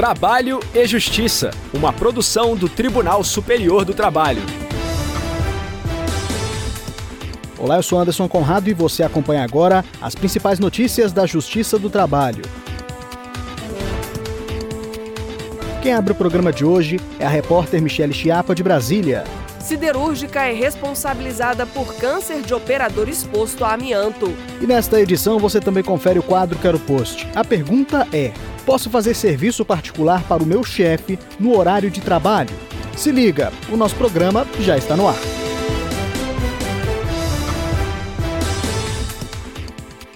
Trabalho e Justiça, uma produção do Tribunal Superior do Trabalho. Olá, eu sou Anderson Conrado e você acompanha agora as principais notícias da Justiça do Trabalho. Quem abre o programa de hoje é a repórter Michele Chiapa, de Brasília. Siderúrgica é responsabilizada por câncer de operador exposto a amianto. E nesta edição você também confere o quadro Quero Post. A pergunta é: posso fazer serviço particular para o meu chefe no horário de trabalho? Se liga, o nosso programa já está no ar.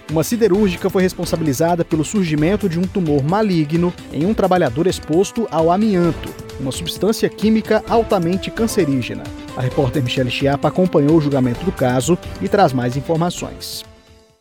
Uma siderúrgica foi responsabilizada pelo surgimento de um tumor maligno em um trabalhador exposto ao amianto, uma substância química altamente cancerígena. A repórter Michelle Chiapa acompanhou o julgamento do caso e traz mais informações.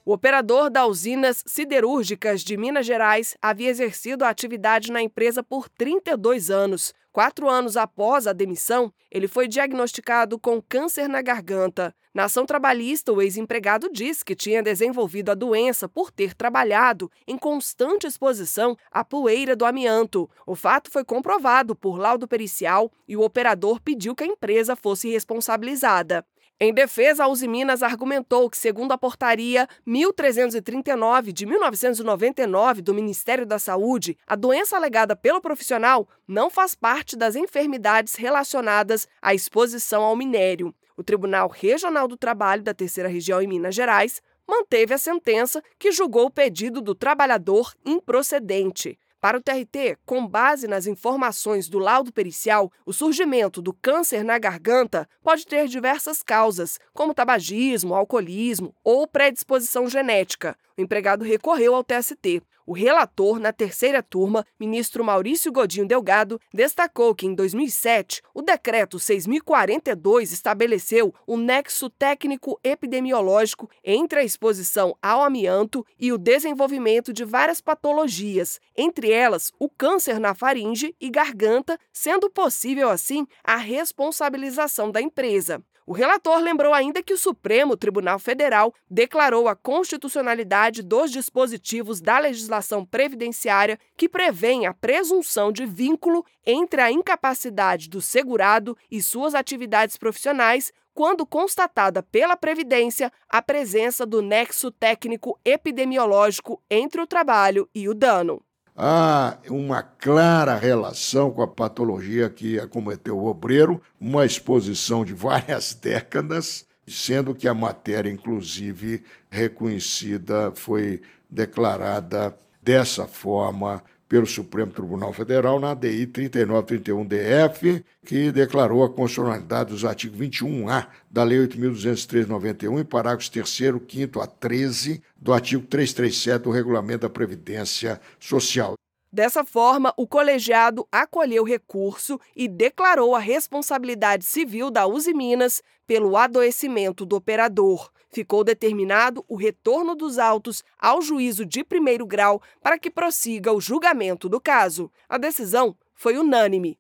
O operador da Usinas Siderúrgicas de Minas Gerais havia exercido a atividade na empresa por 32 anos. Quatro anos após a demissão, ele foi diagnosticado com câncer na garganta. Na ação trabalhista, o ex-empregado diz que tinha desenvolvido a doença por ter trabalhado em constante exposição à poeira do amianto. O fato foi comprovado por laudo pericial e o operador pediu que a empresa fosse responsabilizada. Em defesa, a Uzi Minas argumentou que, segundo a portaria 1339 de 1999 do Ministério da Saúde, a doença alegada pelo profissional não faz parte das enfermidades relacionadas à exposição ao minério. O Tribunal Regional do Trabalho da Terceira Região em Minas Gerais manteve a sentença que julgou o pedido do trabalhador improcedente. Para o TRT, com base nas informações do laudo pericial, o surgimento do câncer na garganta pode ter diversas causas, como tabagismo, alcoolismo ou predisposição genética. O empregado recorreu ao TST. O relator, na terceira turma, ministro Maurício Godinho Delgado, destacou que, em 2007, o decreto 6042 estabeleceu o nexo técnico epidemiológico entre a exposição ao amianto e o desenvolvimento de várias patologias, entre elas o câncer na faringe e garganta, sendo possível, assim, a responsabilização da empresa. O relator lembrou ainda que o Supremo Tribunal Federal declarou a constitucionalidade dos dispositivos da legislação previdenciária que prevêem a presunção de vínculo entre a incapacidade do segurado e suas atividades profissionais quando constatada pela Previdência a presença do nexo técnico epidemiológico entre o trabalho e o dano há uma clara relação com a patologia que acometeu o obreiro, uma exposição de várias décadas, sendo que a matéria, inclusive, reconhecida, foi declarada dessa forma pelo Supremo Tribunal Federal na ADI 3931-DF, que declarou a constitucionalidade dos artigos 21A da Lei 8.203/91 e parágrafos 3 5 a 13 do artigo 337 do Regulamento da Previdência Social. Dessa forma, o colegiado acolheu o recurso e declarou a responsabilidade civil da Uzi Minas pelo adoecimento do operador ficou determinado o retorno dos autos ao juízo de primeiro grau para que prossiga o julgamento do caso. A decisão foi unânime.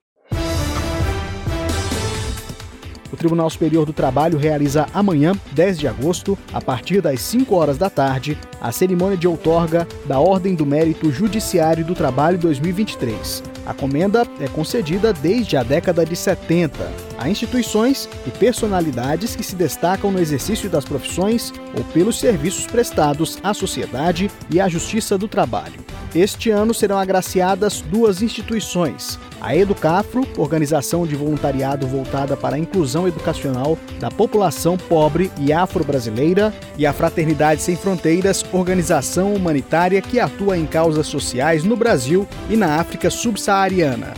Tribunal Superior do Trabalho realiza amanhã, 10 de agosto, a partir das 5 horas da tarde, a cerimônia de outorga da Ordem do Mérito Judiciário do Trabalho 2023. A comenda é concedida desde a década de 70 a instituições e personalidades que se destacam no exercício das profissões ou pelos serviços prestados à sociedade e à justiça do trabalho. Este ano serão agraciadas duas instituições: a Educafro, organização de voluntariado voltada para a inclusão educacional da população pobre e afro-brasileira, e a Fraternidade Sem Fronteiras, organização humanitária que atua em causas sociais no Brasil e na África subsaariana.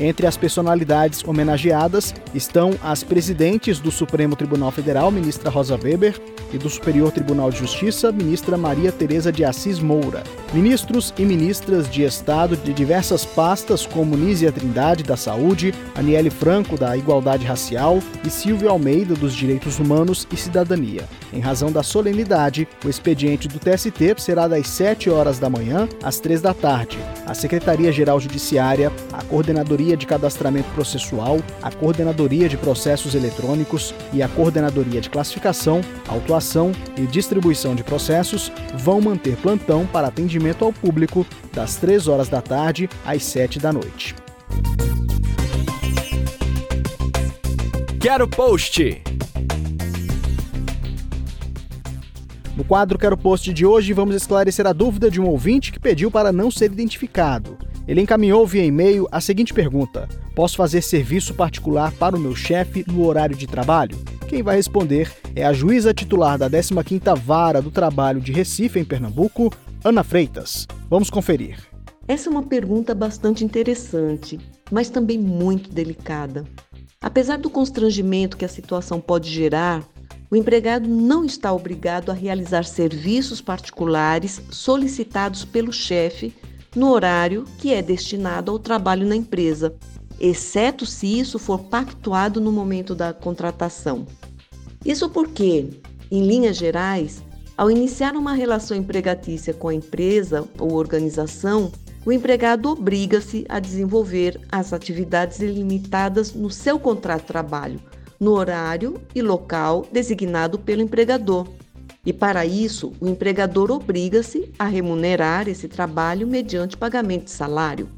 Entre as personalidades homenageadas estão as presidentes do Supremo Tribunal Federal, ministra Rosa Weber, e do Superior Tribunal de Justiça, ministra Maria Tereza de Assis Moura. Ministros e ministras de Estado de diversas pastas, como Nízia Trindade, da Saúde, Aniele Franco, da Igualdade Racial e Silvio Almeida, dos Direitos Humanos e Cidadania. Em razão da solenidade, o expediente do TST será das 7 horas da manhã às 3 da tarde. A Secretaria-Geral Judiciária, a Coordenadoria de Cadastramento Processual, a Coordenadoria de Processos Eletrônicos e a Coordenadoria de Classificação, Autuação e Distribuição de Processos vão manter plantão para atendimento ao público das 3 horas da tarde às 7 da noite. Quero Post. No quadro Quero Post de hoje, vamos esclarecer a dúvida de um ouvinte que pediu para não ser identificado. Ele encaminhou via e-mail a seguinte pergunta: Posso fazer serviço particular para o meu chefe no horário de trabalho? Quem vai responder é a juíza titular da 15ª Vara do Trabalho de Recife, em Pernambuco, Ana Freitas. Vamos conferir. Essa é uma pergunta bastante interessante, mas também muito delicada. Apesar do constrangimento que a situação pode gerar, o empregado não está obrigado a realizar serviços particulares solicitados pelo chefe no horário que é destinado ao trabalho na empresa, exceto se isso for pactuado no momento da contratação. Isso porque, em linhas gerais, ao iniciar uma relação empregatícia com a empresa ou organização, o empregado obriga-se a desenvolver as atividades ilimitadas no seu contrato de trabalho, no horário e local designado pelo empregador. E para isso, o empregador obriga-se a remunerar esse trabalho mediante pagamento de salário.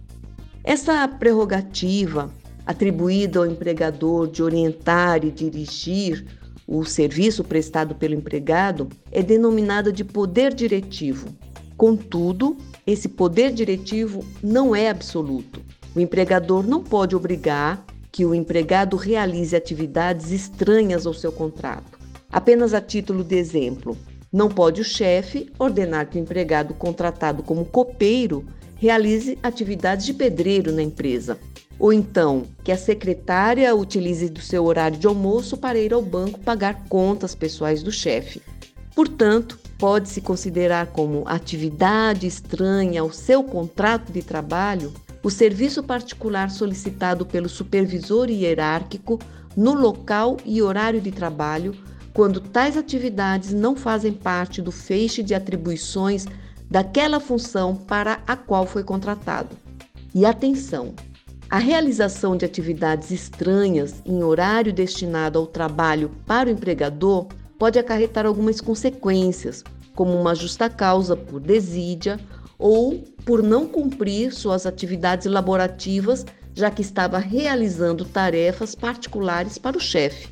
Essa prerrogativa atribuída ao empregador de orientar e dirigir o serviço prestado pelo empregado é denominada de poder diretivo. Contudo, esse poder diretivo não é absoluto. O empregador não pode obrigar que o empregado realize atividades estranhas ao seu contrato. Apenas a título de exemplo, não pode o chefe ordenar que o empregado contratado como copeiro realize atividades de pedreiro na empresa. Ou então, que a secretária utilize do seu horário de almoço para ir ao banco pagar contas pessoais do chefe. Portanto, pode-se considerar como atividade estranha ao seu contrato de trabalho o serviço particular solicitado pelo supervisor hierárquico no local e horário de trabalho, quando tais atividades não fazem parte do feixe de atribuições daquela função para a qual foi contratado. E atenção! A realização de atividades estranhas em horário destinado ao trabalho para o empregador pode acarretar algumas consequências, como uma justa causa por desídia ou por não cumprir suas atividades laborativas, já que estava realizando tarefas particulares para o chefe,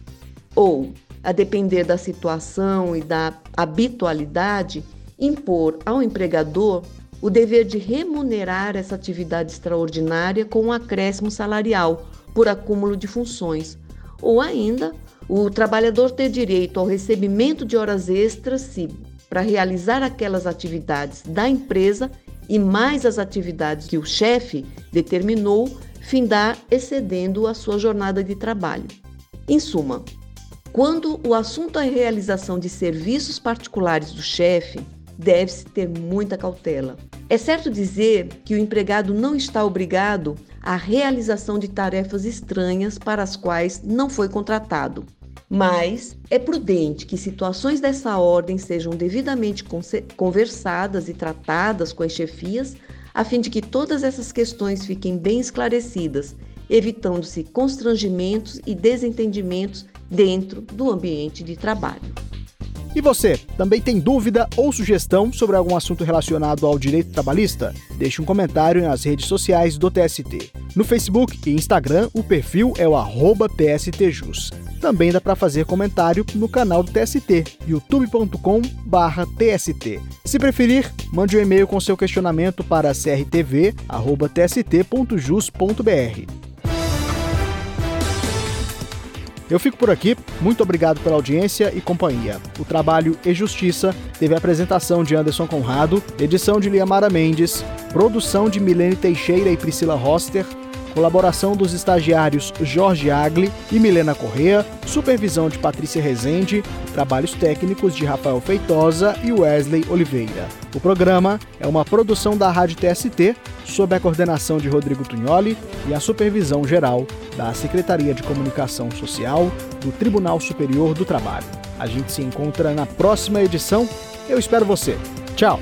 ou, a depender da situação e da habitualidade, impor ao empregador o dever de remunerar essa atividade extraordinária com um acréscimo salarial por acúmulo de funções, ou ainda o trabalhador ter direito ao recebimento de horas extras se para realizar aquelas atividades da empresa e mais as atividades que o chefe determinou, findar excedendo a sua jornada de trabalho. Em suma, quando o assunto é a realização de serviços particulares do chefe, deve-se ter muita cautela. É certo dizer que o empregado não está obrigado à realização de tarefas estranhas para as quais não foi contratado. Mas é prudente que situações dessa ordem sejam devidamente conversadas e tratadas com as chefias, a fim de que todas essas questões fiquem bem esclarecidas, evitando-se constrangimentos e desentendimentos dentro do ambiente de trabalho. E você, também tem dúvida ou sugestão sobre algum assunto relacionado ao direito trabalhista? Deixe um comentário nas redes sociais do TST. No Facebook e Instagram, o perfil é o PSTJus. Também dá para fazer comentário no canal do TST, youtube.com/tst. Se preferir, mande um e-mail com seu questionamento para crtv@tst.jus.br. Eu fico por aqui, muito obrigado pela audiência e companhia. O trabalho e Justiça teve a apresentação de Anderson Conrado, edição de Liamara Mendes, produção de Milene Teixeira e Priscila Roster, colaboração dos estagiários Jorge Agli e Milena Correa, supervisão de Patrícia Rezende, trabalhos técnicos de Rafael Feitosa e Wesley Oliveira. O programa é uma produção da Rádio TST, sob a coordenação de Rodrigo Tunholi e a supervisão geral da Secretaria de Comunicação Social do Tribunal Superior do Trabalho. A gente se encontra na próxima edição. Eu espero você. Tchau.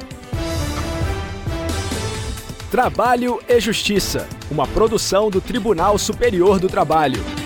Trabalho e Justiça, uma produção do Tribunal Superior do Trabalho.